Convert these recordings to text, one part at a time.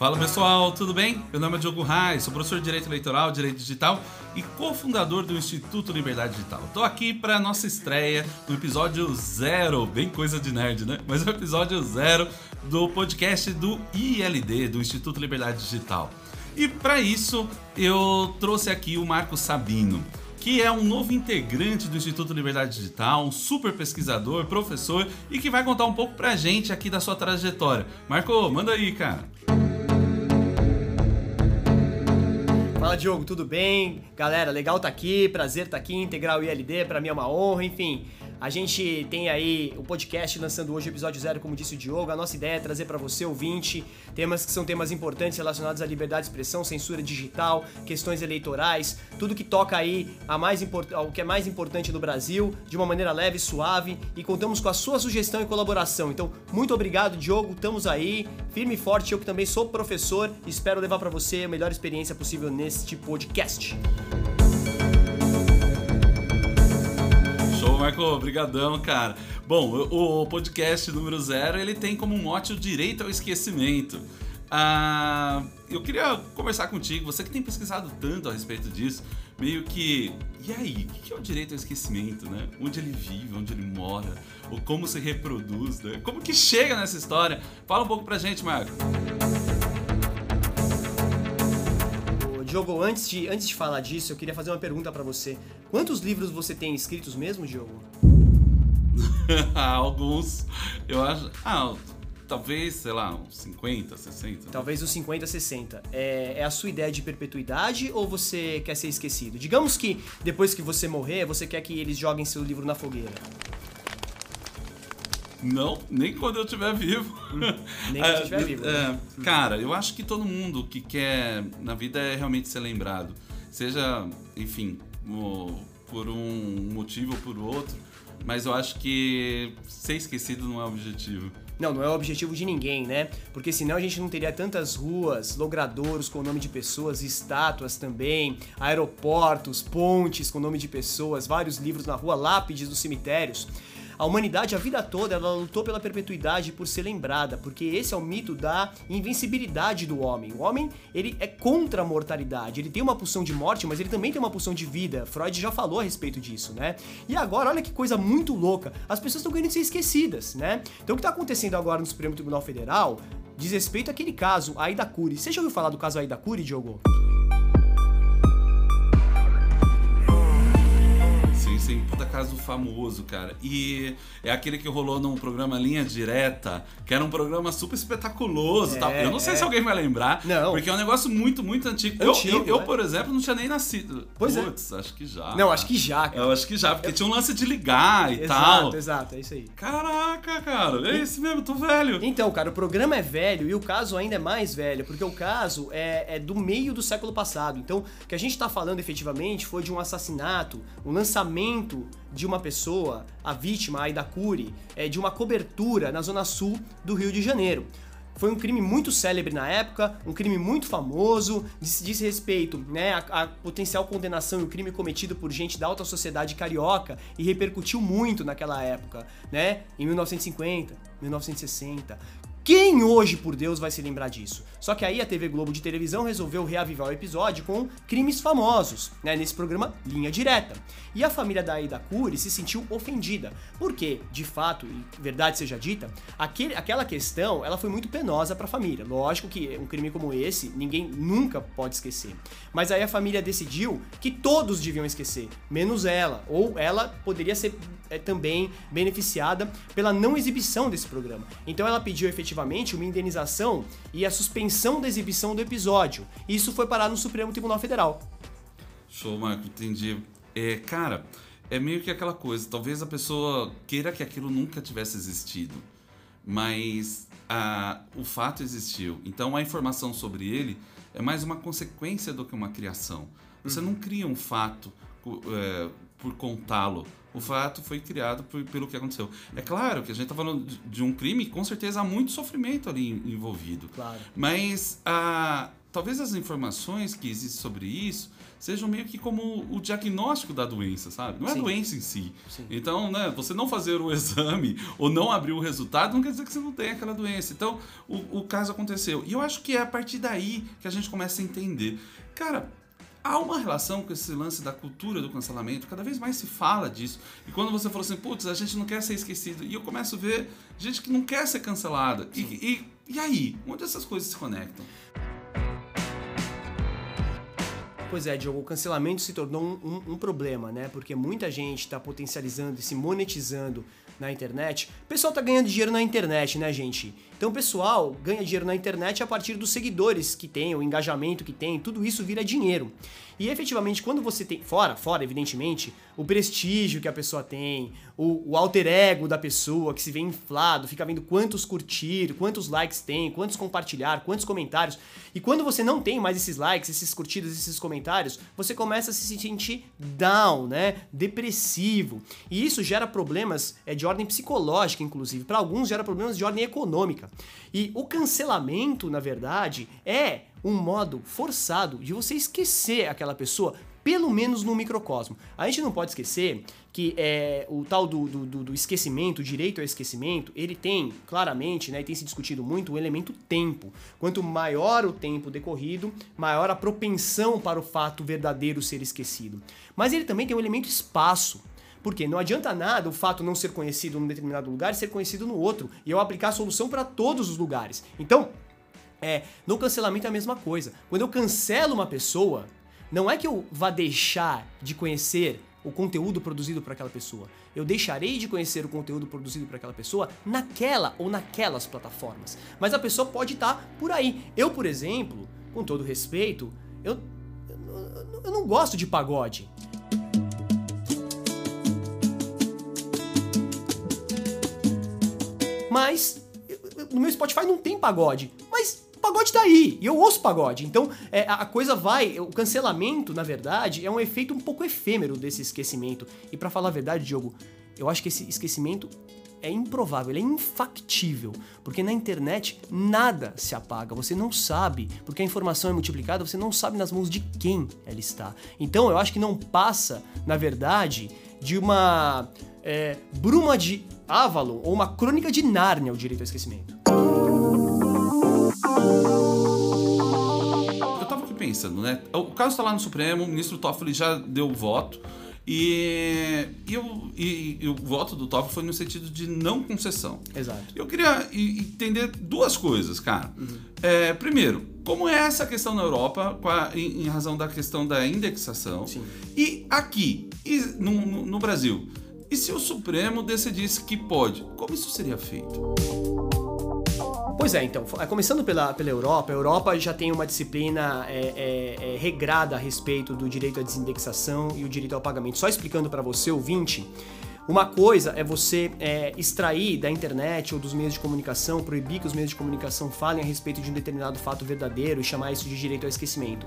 Fala pessoal, tudo bem? Meu nome é Diogo Reis, sou professor de Direito Eleitoral, Direito Digital e cofundador do Instituto Liberdade Digital. Estou aqui para nossa estreia do episódio zero, bem coisa de nerd, né? Mas é o episódio zero do podcast do ILD, do Instituto Liberdade Digital. E para isso eu trouxe aqui o Marco Sabino que é um novo integrante do Instituto Liberdade Digital, um super pesquisador, professor e que vai contar um pouco pra gente aqui da sua trajetória. Marco, manda aí, cara. Fala Diogo, tudo bem? Galera, legal estar tá aqui, prazer estar tá aqui, integrar o ILD, para mim é uma honra, enfim. A gente tem aí o podcast lançando hoje o episódio zero, como disse o Diogo. A nossa ideia é trazer para você, ouvinte, temas que são temas importantes relacionados à liberdade de expressão, censura digital, questões eleitorais, tudo que toca aí a mais ao que é mais importante no Brasil, de uma maneira leve, suave e contamos com a sua sugestão e colaboração. Então, muito obrigado, Diogo. Estamos aí, firme e forte. Eu que também sou professor, espero levar para você a melhor experiência possível neste podcast. Marco, obrigadão, cara. Bom, o podcast número zero, ele tem como mote o direito ao esquecimento. Ah, eu queria conversar contigo, você que tem pesquisado tanto a respeito disso, meio que. E aí, o que é o direito ao esquecimento, né? Onde ele vive, onde ele mora, ou como se reproduz, né? Como que chega nessa história? Fala um pouco pra gente, Marco. Diogo, antes de, antes de falar disso, eu queria fazer uma pergunta para você. Quantos livros você tem escritos mesmo, Diogo? Alguns. Eu acho. Ah, talvez, sei lá, uns 50, 60. Talvez uns 50, 60. É, é, a sua ideia de perpetuidade ou você quer ser esquecido? Digamos que depois que você morrer, você quer que eles joguem seu livro na fogueira. Não, nem quando eu estiver vivo. Nem quando eu estiver vivo. É, né? cara, eu acho que todo mundo que quer na vida é realmente ser lembrado. Seja, enfim, por um motivo ou por outro. Mas eu acho que ser esquecido não é o objetivo. Não, não é o objetivo de ninguém, né? Porque senão a gente não teria tantas ruas, logradouros com o nome de pessoas, estátuas também, aeroportos, pontes com o nome de pessoas, vários livros na rua, lápides nos cemitérios. A humanidade, a vida toda, ela lutou pela perpetuidade por ser lembrada, porque esse é o mito da invencibilidade do homem. O homem, ele é contra a mortalidade. Ele tem uma pulsão de morte, mas ele também tem uma pulsão de vida. Freud já falou a respeito disso, né? E agora, olha que coisa muito louca. As pessoas estão querendo ser esquecidas, né? Então o que está acontecendo agora no Supremo Tribunal Federal diz respeito àquele caso, Aida Cury. Você já ouviu falar do caso Aida Cury, Diogo? Assim, puta caso famoso, cara. E é aquele que rolou num programa Linha Direta, que era um programa super espetaculoso é, tal. Eu não sei é. se alguém vai lembrar, não. porque é um negócio muito, muito antigo. antigo eu, eu, eu, por exemplo, não tinha nem nascido. Pois é. Putz, é. acho que já. Não, acho que já, cara. Eu acho que já, porque eu... tinha um lance de ligar e exato, tal. Exato, exato, é isso aí. Caraca, cara, é esse mesmo, tô velho. Então, cara, o programa é velho e o caso ainda é mais velho, porque o caso é, é do meio do século passado. Então, o que a gente tá falando efetivamente foi de um assassinato, um lançamento de uma pessoa, a vítima, a Aida Curi, é, de uma cobertura na zona sul do Rio de Janeiro. Foi um crime muito célebre na época, um crime muito famoso, diz, diz respeito né, a, a, potencial condenação e o crime cometido por gente da alta sociedade carioca e repercutiu muito naquela época, né? Em 1950, 1960. Quem hoje, por Deus, vai se lembrar disso? Só que aí a TV Globo de televisão resolveu reavivar o episódio com crimes famosos, né, nesse programa Linha Direta. E a família da Aida Cury se sentiu ofendida, porque, de fato, e verdade seja dita, aquele, aquela questão ela foi muito penosa para a família. Lógico que um crime como esse ninguém nunca pode esquecer. Mas aí a família decidiu que todos deviam esquecer, menos ela, ou ela poderia ser é, também beneficiada pela não exibição desse programa. Então ela pediu efetivamente uma indenização e a suspensão suspensão da exibição do episódio. Isso foi parar no Supremo Tribunal Federal. Show, Marco, entendi. É, cara, é meio que aquela coisa, talvez a pessoa queira que aquilo nunca tivesse existido, mas a, o fato existiu. Então a informação sobre ele é mais uma consequência do que uma criação. Você uhum. não cria um fato é, por contá-lo. O fato foi criado por, pelo que aconteceu. É claro que a gente está falando de, de, um crime, com certeza há muito sofrimento ali envolvido. Claro. Mas a, talvez as informações que existem sobre isso sejam meio que como o diagnóstico da doença, sabe? Não é Sim. a doença em si. Sim. Então, né, você não fazer o exame ou não abrir o resultado não quer dizer que você não tem aquela doença. Então, o, o caso aconteceu. E eu acho que é a partir daí que a gente começa a entender. Cara, há uma relação com esse lance da cultura do cancelamento, cada vez mais se fala disso. E quando você falou assim, putz, a gente não quer ser esquecido, e eu começo a ver gente que não quer ser cancelada. E, e, e aí? Onde essas coisas se conectam? Pois é, Diogo, o cancelamento se tornou um, um- um problema, né? Porque muita gente está potencializando e se monetizando na internet. O pessoal tá ganhando dinheiro na internet, né, gente? Então o pessoal ganha dinheiro na internet a partir dos seguidores que tem, o engajamento que tem, tudo isso vira dinheiro. E efetivamente, quando você tem. Fora, fora, evidentemente, o prestígio que a pessoa tem, o, o alter ego da pessoa que se vê inflado, fica vendo quantos curtir, quantos likes tem, quantos compartilhar, quantos comentários. E quando você não tem mais esses likes, esses curtidas, esses comentários, você começa a se sentir down, né? Depressivo. E isso gera problemas é, de ordem psicológica, inclusive. Para alguns, gera problemas de ordem econômica. E o cancelamento, na verdade, é um modo forçado de você esquecer aquela pessoa, pelo menos no microcosmo. A gente não pode esquecer que é, o tal do, do, do- esquecimento, o direito ao esquecimento, ele tem claramente, né, tem se discutido muito, o elemento tempo. Quanto maior o tempo decorrido, maior a propensão para o fato verdadeiro ser esquecido. Mas ele também tem o elemento espaço. Porque não adianta nada o fato não ser conhecido num determinado lugar e ser conhecido no outro. E eu aplicar a solução para todos os lugares. Então, é, no cancelamento é a mesma coisa. Quando eu cancelo uma pessoa, não é que eu vá deixar de conhecer o conteúdo produzido por aquela pessoa. Eu deixarei de conhecer o conteúdo produzido por aquela pessoa naquela ou naquelas plataformas. Mas a pessoa pode estar por aí. Eu, por exemplo, com todo respeito, eu, eu, eu não gosto de pagode. Mas no meu Spotify não tem pagode. Mas pagode tá aí. E eu ouço pagode. Então é, a coisa vai. O cancelamento, na verdade, é um efeito um pouco efêmero desse esquecimento. E pra falar a verdade, Diogo, eu acho que esse esquecimento é improvável, é infactível, porque na internet nada se apaga, você não sabe, porque a informação é multiplicada, você não sabe nas mãos de quem ela está. Então eu acho que não passa, na verdade, de uma é, bruma de Avalon ou uma crônica de Nárnia o direito ao esquecimento. Eu tava aqui pensando, né? O caso está lá no Supremo, o ministro Toffoli já deu o voto. E, e, o- e- e o voto do Toffoli foi no sentido de não concessão. Exato. Eu queria entender duas coisas, cara. É, primeiro, como é essa questão na Europa a- em, em razão da questão da indexação? Sim. E aqui, e no, no- no Brasil? E se o Supremo decidisse que pode? Como isso seria feito? Pois é, então, f- começando pela, pela Europa, a Europa já tem uma disciplina é, é, é, regrada a respeito do direito à desindexação e o direito ao pagamento. Só explicando para você, ouvinte, uma coisa é você é, extrair da internet ou dos meios de comunicação, proibir que os meios de comunicação falem a respeito de um determinado fato verdadeiro e chamar isso de direito ao esquecimento.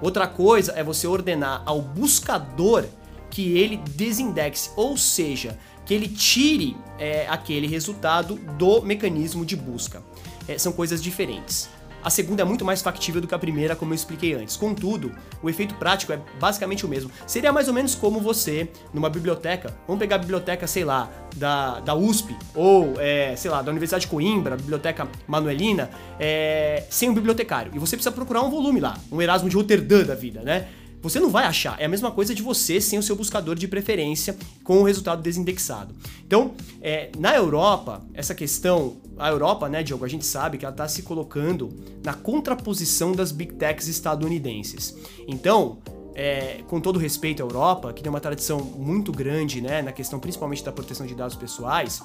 Outra coisa é você ordenar ao buscador que ele desindexe, ou seja, que ele tire é, aquele resultado do mecanismo de busca. É, são coisas diferentes. A segunda é muito mais factível do que a primeira, como eu expliquei antes. Contudo, o efeito prático é basicamente o mesmo. Seria mais ou menos como você, numa biblioteca, vamos pegar a biblioteca, sei lá, da, da USP, ou, é, sei lá, da Universidade de Coimbra, biblioteca Manuelina, é, sem um bibliotecário. E você precisa procurar um volume lá, um Erasmo de Roterdã da vida, né? Você não vai achar. É a mesma coisa de você sem o seu buscador de preferência com o resultado desindexado. Então, é, na Europa, essa questão. A Europa, né, Diogo, a gente sabe que ela está se colocando na contraposição das big techs estadunidenses. Então, é, com todo respeito à Europa, que tem uma tradição muito grande né, na questão principalmente da proteção de dados pessoais,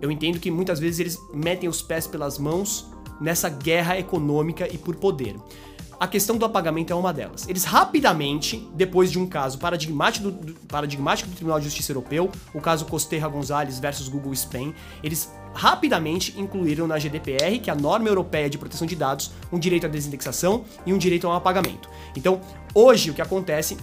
eu entendo que muitas vezes eles metem os pés pelas mãos nessa guerra econômica e por poder. A questão do apagamento é uma delas. Eles rapidamente, depois de um caso paradigmático do, do- paradigmático do Tribunal de Justiça Europeu, o caso Costerra Gonzalez versus Google Spain, eles rapidamente incluíram na GDPR, que é a norma europeia de proteção de dados, um direito à desindexação e um direito ao apagamento. Então, hoje o que acontece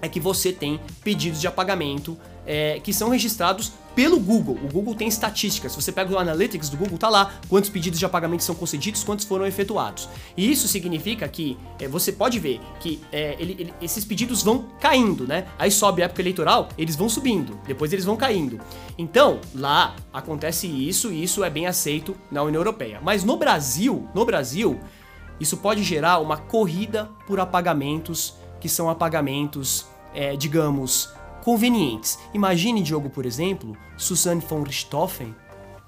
é que você tem pedidos de apagamento é, que são registrados pelo Google. O Google tem estatísticas. Se você pega o Analytics do Google, tá lá quantos pedidos de apagamento são concedidos, quantos foram efetuados. E isso significa que é, você pode ver que é, ele, ele, esses pedidos vão caindo, né? Aí sobe a época eleitoral, eles vão subindo, depois eles vão caindo. Então, lá acontece isso e isso é bem aceito na União Europeia. Mas no Brasil, no Brasil, isso pode gerar uma corrida por apagamentos, que são apagamentos, é, digamos, convenientes. Imagine, Diogo, por exemplo, Susanne von Richthofen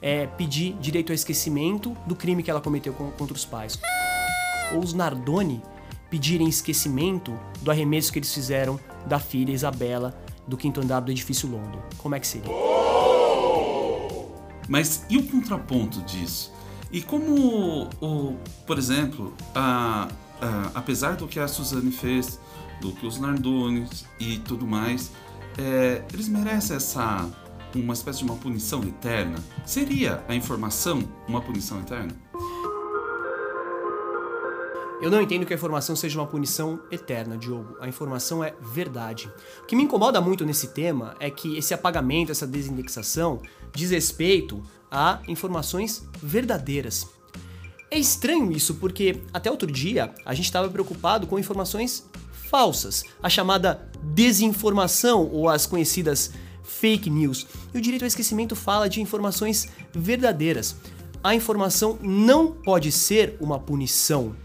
é, pedir direito ao esquecimento do crime que ela cometeu contra os pais. Ou os Nardoni pedirem esquecimento do arremesso que eles fizeram da filha Isabela do quinto andar do edifício London. Como é que seria? Mas e o contraponto disso? E como, o, por exemplo, a, a, apesar do que a Suzane fez, do que os Nardones e tudo mais, é, eles merecem essa uma espécie de uma punição eterna? Seria a informação uma punição eterna? Eu não entendo que a informação seja uma punição eterna, Diogo. A informação é verdade. O que me incomoda muito nesse tema é que esse apagamento, essa desindexação, diz respeito a informações verdadeiras. É estranho isso porque até outro dia a gente estava preocupado com informações falsas, a chamada desinformação ou as conhecidas fake news. E o direito ao esquecimento fala de informações verdadeiras. A informação não pode ser uma punição.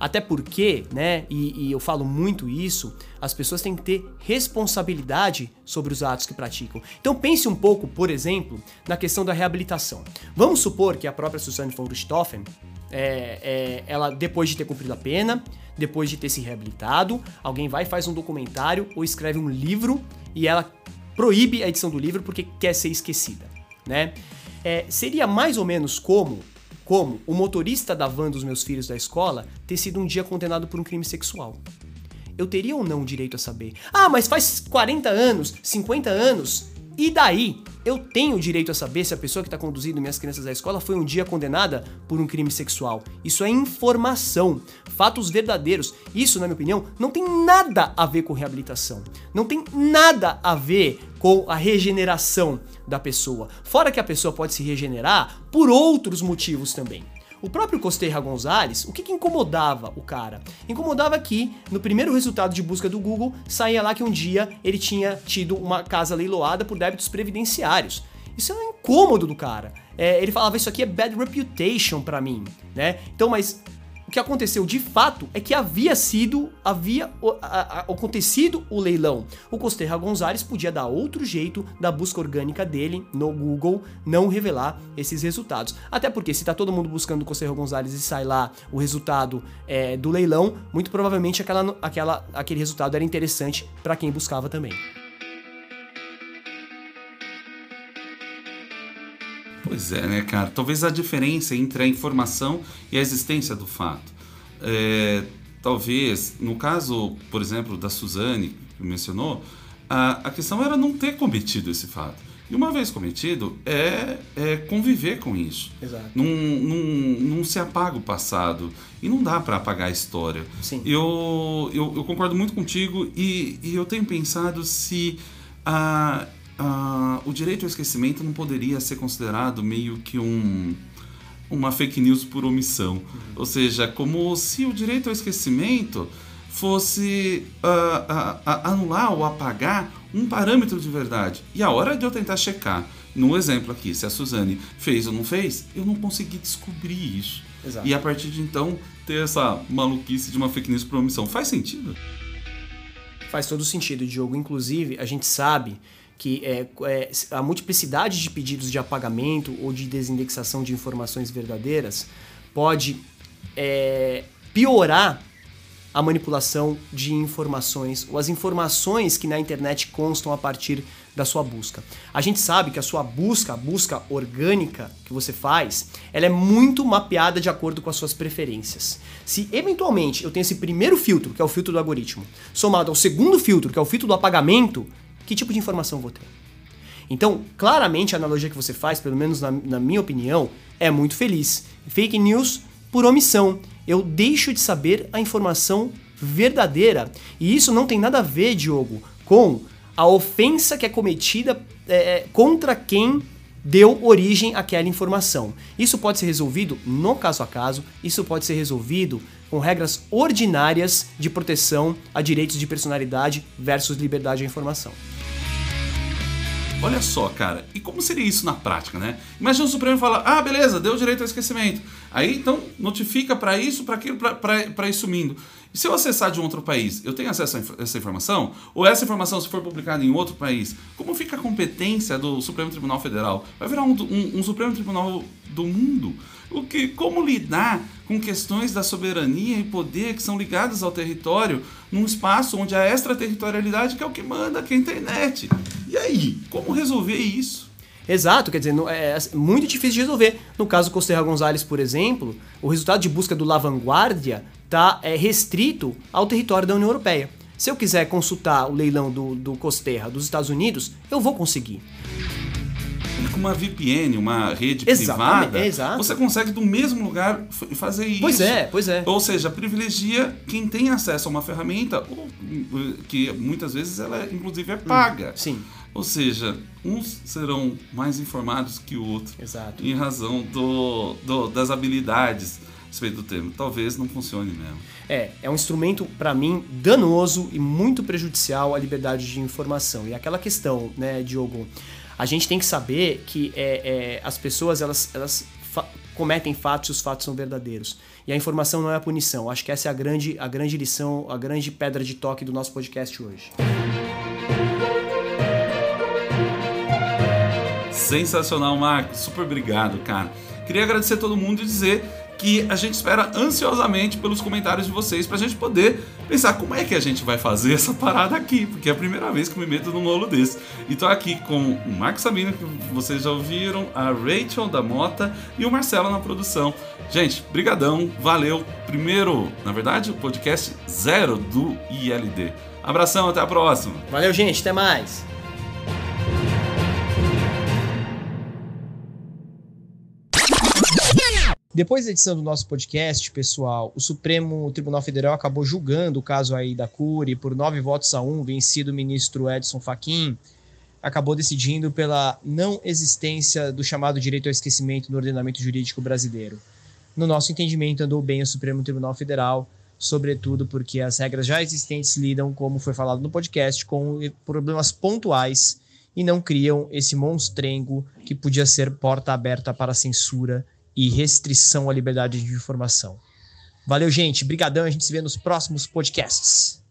Até porque, né, e, e, eu falo muito isso, as pessoas têm que ter responsabilidade sobre os atos que praticam. Então pense um pouco, por exemplo, na questão da reabilitação. Vamos supor que a própria Susanne von Richthofen, é, é, ela depois de ter cumprido a pena, depois de ter se reabilitado, alguém vai faz um documentário ou escreve um livro e ela proíbe a edição do livro porque quer ser esquecida, né? É, seria mais ou menos como como o motorista da van dos meus filhos da escola ter sido um dia condenado por um crime sexual. Eu teria ou não o direito a saber? Ah, mas faz 40 anos, 50 anos, e daí? Eu tenho o direito a saber se a pessoa que está conduzindo minhas crianças à escola foi um dia condenada por um crime sexual. Isso é informação, fatos verdadeiros. Isso, na minha opinião, não tem nada a ver com reabilitação. Não tem nada a ver com a regeneração da pessoa. Fora que a pessoa pode se regenerar por outros motivos também. O próprio Costerra Gonzalez, o que, que incomodava o cara? Incomodava que, no primeiro resultado de busca do Google, saía lá que um dia ele tinha tido uma casa leiloada por débitos previdenciários. Isso é um incômodo do cara. É, ele falava, isso aqui é bad reputation para mim, né? Então, mas o que aconteceu de fato é que havia sido, havia a, a, acontecido o leilão. O Costerra Gonzalez podia dar outro jeito da busca orgânica dele no Google não revelar esses resultados. Até porque se tá todo mundo buscando o Costerra Gonzalez e sai lá o resultado é, do leilão, muito provavelmente aquela, aquela, aquele resultado era interessante para quem buscava também. Pois é, né, cara? Talvez a diferença entre a informação e a existência do fato. É, talvez, no caso, por exemplo, da Suzane, que mencionou, a, a questão era não ter cometido esse fato. E uma vez cometido, é, é conviver com isso. Exato. Não, não, não se apaga o passado. E não dá para apagar a história. Sim. Eu, eu, eu concordo muito contigo e, e eu tenho pensado se a, uh, o direito ao esquecimento não poderia ser considerado meio que um uma fake news por omissão. Uhum. Ou seja, como se o direito ao esquecimento fosse uh, uh, anular ou apagar um parâmetro de verdade. E a hora de eu tentar checar, no exemplo aqui, se a Suzane fez ou não fez, eu não consegui descobrir isso. Exato. E a partir de então, ter essa maluquice de uma fake news por omissão. Faz sentido? Faz todo sentido, Diogo. Inclusive, a gente sabe que é, é, a multiplicidade de pedidos de apagamento ou de desindexação de informações verdadeiras pode é, piorar a manipulação de informações ou as informações que na internet constam a partir da sua busca. A gente sabe que a sua busca, a busca orgânica que você faz, ela é muito mapeada de acordo com as suas preferências. Se eventualmente eu tenho esse primeiro filtro, que é o filtro do algoritmo, somado ao segundo filtro, que é o filtro do apagamento, que tipo de informação vou ter? Então, claramente a analogia que você faz, pelo menos na, na minha opinião, é muito feliz. Fake news por omissão. Eu deixo de saber a informação verdadeira. E isso não tem nada a ver, Diogo, com a ofensa que é cometida é, contra quem deu origem àquela informação. Isso pode ser resolvido no caso a caso, isso pode ser resolvido com regras ordinárias de proteção a direitos de personalidade versus liberdade de informação. Olha só, cara, e como seria isso na prática, né? Imagina o Supremo fala, ah, beleza, deu direito ao esquecimento. Aí então notifica para isso, para aquilo, para ir sumindo. E se eu acessar de um outro país, eu tenho acesso a essa informação? Ou essa informação, se for publicada em outro país, como fica a competência do Supremo Tribunal Federal? Vai virar um, um, um Supremo Tribunal do mundo? O que, como lidar com questões da soberania e poder que são ligadas ao território num espaço onde a extraterritorialidade que é o que manda, que é a internet? E aí, como resolver isso? Exato, quer dizer, é, é muito difícil de resolver. No caso Costerra Gonzalez, por exemplo, o resultado de busca do La Vanguardia está é, restrito ao território da União Europeia. Se eu quiser consultar o leilão do, do Costerra dos Estados Unidos, eu vou conseguir com uma VPN, uma rede Exatamente, privada, exato. você consegue do mesmo lugar fazer isso. Pois é, pois é. Ou seja, privilegia quem tem acesso a uma ferramenta que muitas vezes ela inclusive é hum, paga. Hum, sim. Ou seja, uns serão mais informados que o outro. Exato. Em razão do, do das habilidades respeito do termo. Talvez não funcione mesmo. É, é um instrumento, para mim, danoso e muito prejudicial à liberdade de informação. E aquela questão, né, Diogo, a gente tem que saber que é, é, as pessoas elas, elas fa cometem fatos e os fatos são verdadeiros. E a informação não é a punição. Acho que essa é a grande, a grande lição, a grande pedra de toque do nosso podcast hoje. Sensacional, Marcos. Super obrigado, cara. Queria agradecer a todo mundo e dizer que a gente espera ansiosamente pelos comentários de vocês pra gente poder pensar como é que a gente vai fazer essa parada aqui, porque é a primeira vez que eu me meto num rolo desse. E tô aqui com o Marcos Sabino, que vocês já ouviram, a Rachel da Mota e o Marcelo na produção. Gente, brigadão, valeu. Primeiro, na verdade, o podcast zero do ILD. Abração, até a próxima. Valeu, gente, até mais. Depois da edição do nosso podcast, pessoal, o Supremo Tribunal Federal acabou julgando o caso aí da Cury por nove votos a um, vencido o ministro Edson Fachin, acabou decidindo pela não existência do chamado direito ao esquecimento no ordenamento jurídico brasileiro. No nosso entendimento, andou bem o Supremo Tribunal Federal, sobretudo porque as regras já existentes lidam, como foi falado no podcast, com problemas pontuais e não criam esse monstrengo que podia ser porta aberta para censura e restrição à liberdade de informação. Valeu, gente. Brigadão. A gente se vê nos próximos podcasts.